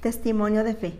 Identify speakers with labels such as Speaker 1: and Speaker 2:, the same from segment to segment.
Speaker 1: Testimonio de fe.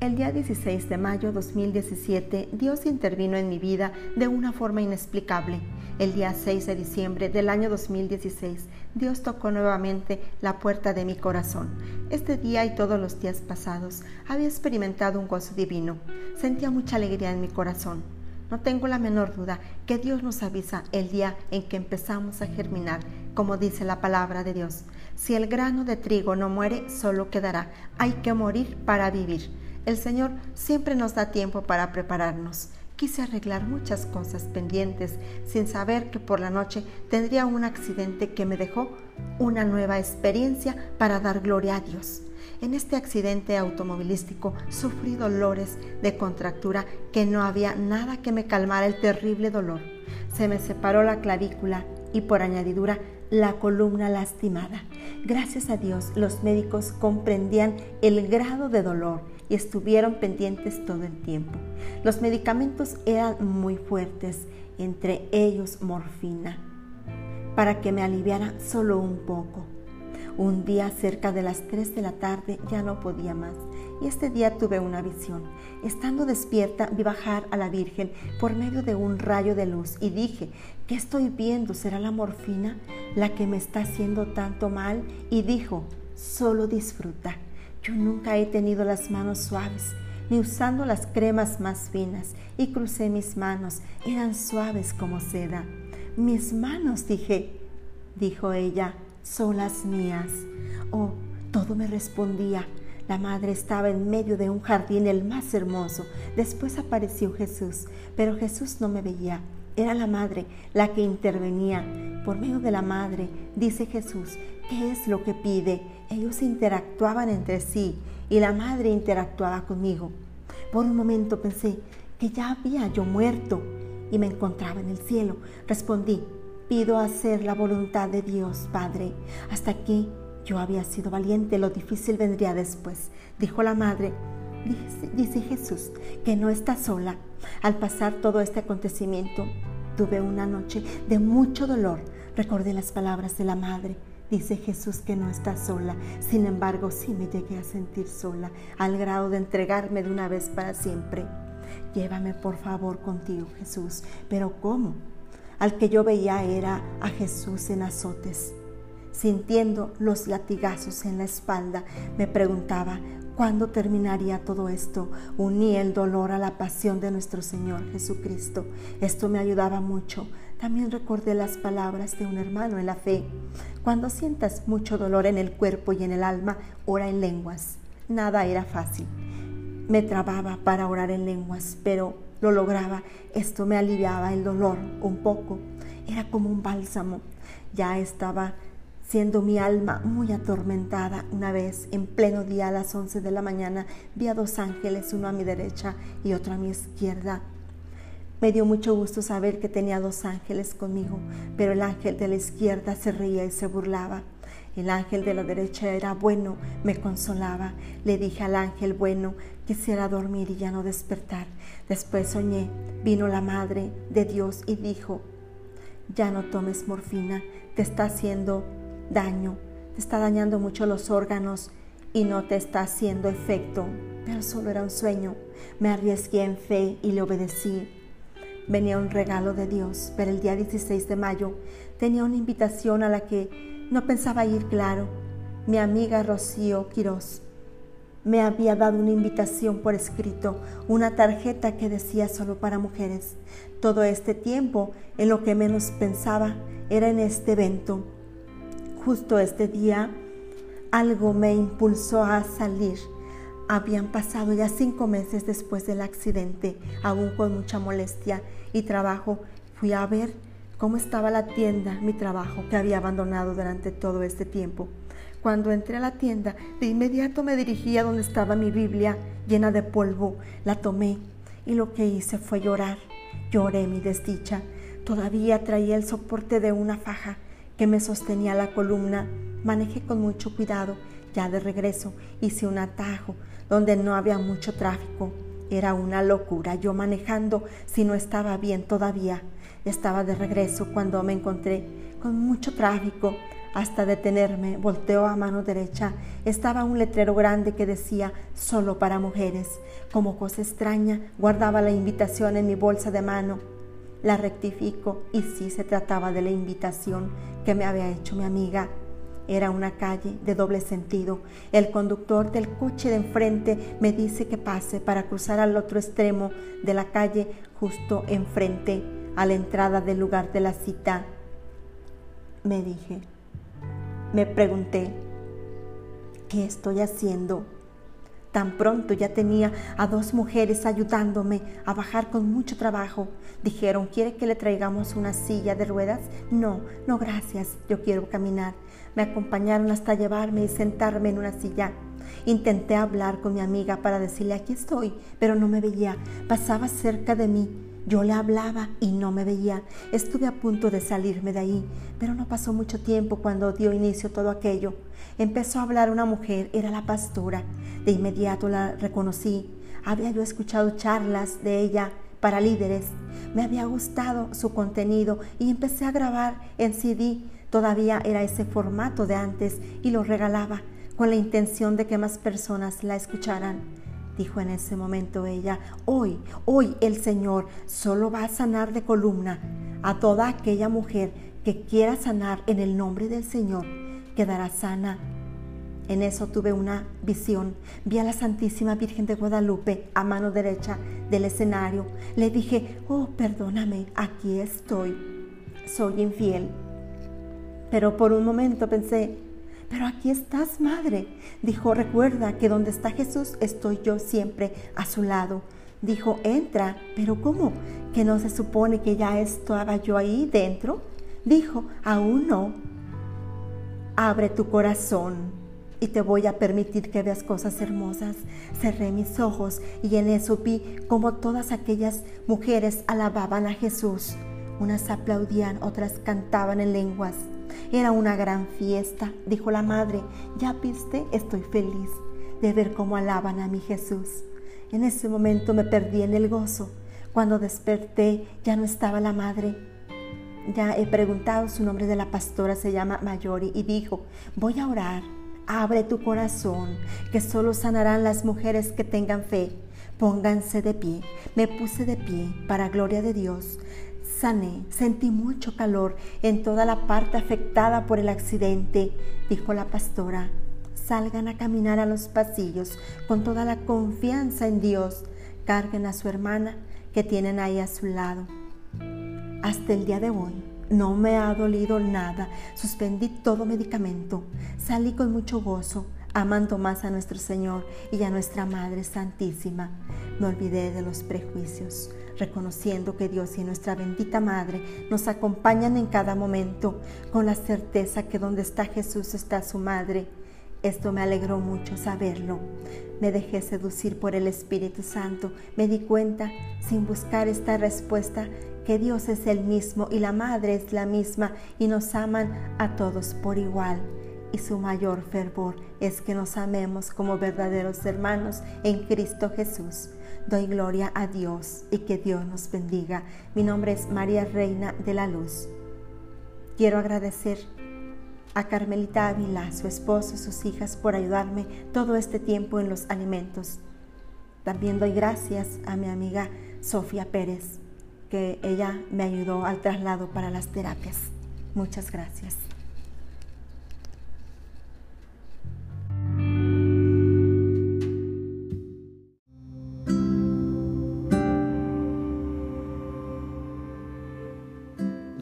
Speaker 1: El día 16 de mayo 2017, Dios intervino en mi vida de una forma inexplicable. El día 6 de diciembre del año 2016, Dios tocó nuevamente la puerta de mi corazón. Este día y todos los días pasados había experimentado un gozo divino. Sentía mucha alegría en mi corazón. No tengo la menor duda que Dios nos avisa el día en que empezamos a germinar, como dice la palabra de Dios. Si el grano de trigo no muere, solo quedará. Hay que morir para vivir. El Señor siempre nos da tiempo para prepararnos. Quise arreglar muchas cosas pendientes sin saber que por la noche tendría un accidente que me dejó una nueva experiencia para dar gloria a Dios. En este accidente automovilístico sufrí dolores de contractura que no había nada que me calmara el terrible dolor. Se me separó la clavícula y por añadidura la columna lastimada. Gracias a Dios los médicos comprendían el grado de dolor y estuvieron pendientes todo el tiempo. Los medicamentos eran muy fuertes, entre ellos morfina, para que me aliviara solo un poco. Un día cerca de las 3 de la tarde ya no podía más y este día tuve una visión. Estando despierta vi bajar a la Virgen por medio de un rayo de luz y dije, ¿qué estoy viendo? ¿Será la morfina la que me está haciendo tanto mal? Y dijo, solo disfruta. Yo nunca he tenido las manos suaves ni usando las cremas más finas y crucé mis manos, eran suaves como seda. Mis manos, dije, dijo ella, son las mías. Oh, todo me respondía. La madre estaba en medio de un jardín el más hermoso. Después apareció Jesús, pero Jesús no me veía. Era la madre la que intervenía. Por medio de la madre, dice Jesús, ¿qué es lo que pide? Ellos interactuaban entre sí y la madre interactuaba conmigo. Por un momento pensé que ya había yo muerto y me encontraba en el cielo. Respondí, pido hacer la voluntad de Dios, Padre. Hasta aquí yo había sido valiente, lo difícil vendría después. Dijo la madre, dice, Jesús, que no está sola. Al pasar todo este acontecimiento, tuve una noche de mucho dolor. Recordé las palabras de la madre. Dice Jesús que no está sola. Sin embargo, sí me llegué a sentir sola, al grado de entregarme de una vez para siempre. Llévame por favor contigo, Jesús. Pero ¿cómo? Al que yo veía era a Jesús en azotes. Sintiendo los latigazos en la espalda, me preguntaba, ¿cuándo terminaría todo esto? Uní el dolor a la pasión de nuestro Señor Jesucristo. Esto me ayudaba mucho. También recordé las palabras de un hermano en la fe. Cuando sientas mucho dolor en el cuerpo y en el alma, ora en lenguas. Nada era fácil. Me trababa para orar en lenguas, pero lo lograba. Esto me aliviaba el dolor un poco. Era como un bálsamo. Ya estaba siendo mi alma muy atormentada. Una vez, en pleno día a las 11 de la mañana, vi a dos ángeles, uno a mi derecha y otro a mi izquierda. Me dio mucho gusto saber que tenía dos ángeles conmigo, pero el ángel de la izquierda se reía y se burlaba. El ángel de la derecha era bueno, me consolaba. Le dije al ángel bueno, quisiera dormir y ya no despertar. Después soñé, vino la madre de Dios y dijo, ya no tomes morfina, te está haciendo daño, te está dañando mucho los órganos y no te está haciendo efecto. Pero solo era un sueño. Me arriesgué en fe y le obedecí. Venía un regalo de Dios, pero el día 16 de mayo tenía una invitación a la que no pensaba ir claro. Mi amiga Rocío Quirós me había dado una invitación por escrito, una tarjeta que decía solo para mujeres. Todo este tiempo, en lo que menos pensaba, era en este evento. Justo este día, algo me impulsó a salir. Habían pasado ya cinco meses después del accidente, aún con mucha molestia y trabajo. Fui a ver cómo estaba la tienda, mi trabajo que había abandonado durante todo este tiempo. Cuando entré a la tienda, de inmediato me dirigí a donde estaba mi Biblia llena de polvo. La tomé y lo que hice fue llorar. Lloré mi desdicha. Todavía traía el soporte de una faja que me sostenía la columna. Manejé con mucho cuidado. Ya de regreso hice un atajo donde no había mucho tráfico. Era una locura yo manejando si no estaba bien todavía. Estaba de regreso cuando me encontré con mucho tráfico. hasta detenerme, volteó a mano derecha. Estaba un letrero grande que decía solo para mujeres. Como cosa extraña, guardaba la invitación en mi bolsa de mano. La rectifico y sí se trataba de la invitación que me había hecho mi amiga. Era una calle de doble sentido. El conductor del coche de enfrente me dice que pase para cruzar al otro extremo de la calle justo enfrente a la entrada del lugar de la cita. Me dije, me pregunté, ¿qué estoy haciendo? Tan pronto ya tenía a dos mujeres ayudándome a bajar con mucho trabajo. Dijeron, ¿quiere que le traigamos una silla de ruedas? No, no, gracias, yo quiero caminar. Me acompañaron hasta llevarme y sentarme en una silla. Intenté hablar con mi amiga para decirle, aquí estoy, pero no me veía. Pasaba cerca de mí. Yo le hablaba y no me veía. Estuve a punto de salirme de ahí, pero no pasó mucho tiempo cuando dio inicio todo aquello. Empezó a hablar una mujer, era la pastora. De inmediato la reconocí. Había yo escuchado charlas de ella para líderes. Me había gustado su contenido y empecé a grabar en CD. Todavía era ese formato de antes y lo regalaba con la intención de que más personas la escucharan. Dijo en ese momento ella, hoy, hoy el Señor solo va a sanar de columna a toda aquella mujer que quiera sanar en el nombre del Señor, quedará sana en eso tuve una visión. Vi a la Santísima Virgen de Guadalupe a mano derecha del escenario. Le dije, oh, perdóname, aquí estoy. Soy infiel. Pero por un momento pensé, pero aquí estás, madre. Dijo, recuerda que donde está Jesús estoy yo siempre a su lado. Dijo, entra, pero ¿cómo? ¿Que no se supone que ya estaba yo ahí dentro? Dijo, aún no. Abre tu corazón y te voy a permitir que veas cosas hermosas. Cerré mis ojos y en eso vi como todas aquellas mujeres alababan a Jesús. Unas aplaudían, otras cantaban en lenguas. Era una gran fiesta, dijo la madre. Ya viste, estoy feliz de ver cómo alaban a mi Jesús. En ese momento me perdí en el gozo. Cuando desperté ya no estaba la madre. Ya he preguntado su nombre de la pastora, se llama Mayori, y dijo, voy a orar Abre tu corazón, que solo sanarán las mujeres que tengan fe. Pónganse de pie. Me puse de pie para gloria de Dios. Sané, sentí mucho calor en toda la parte afectada por el accidente, dijo la pastora. Salgan a caminar a los pasillos con toda la confianza en Dios. Carguen a su hermana que tienen ahí a su lado. Hasta el día de hoy no me ha dolido nada. Suspendí todo medicamento. Salí con mucho gozo, amando más a nuestro Señor y a nuestra Madre Santísima. Me olvidé de los prejuicios, reconociendo que Dios y nuestra bendita Madre nos acompañan en cada momento, con la certeza que donde está Jesús está su Madre. Esto me alegró mucho saberlo. Me dejé seducir por el Espíritu Santo. Me di cuenta, sin buscar esta respuesta, que Dios es el mismo y la Madre es la misma y nos aman a todos por igual. Y su mayor fervor es que nos amemos como verdaderos hermanos en Cristo Jesús. Doy gloria a Dios y que Dios nos bendiga. Mi nombre es María Reina de la Luz. Quiero agradecer a Carmelita Ávila, su esposo, sus hijas, por ayudarme todo este tiempo en los alimentos. También doy gracias a mi amiga Sofía Pérez que ella me ayudó al traslado para las terapias. Muchas gracias.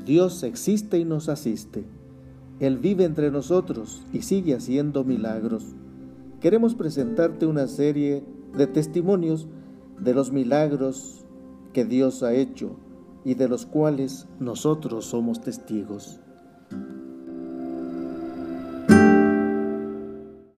Speaker 2: Dios existe y nos asiste. Él vive entre nosotros y sigue haciendo milagros. Queremos presentarte una serie de testimonios de los milagros que Dios ha hecho y de los cuales nosotros somos testigos.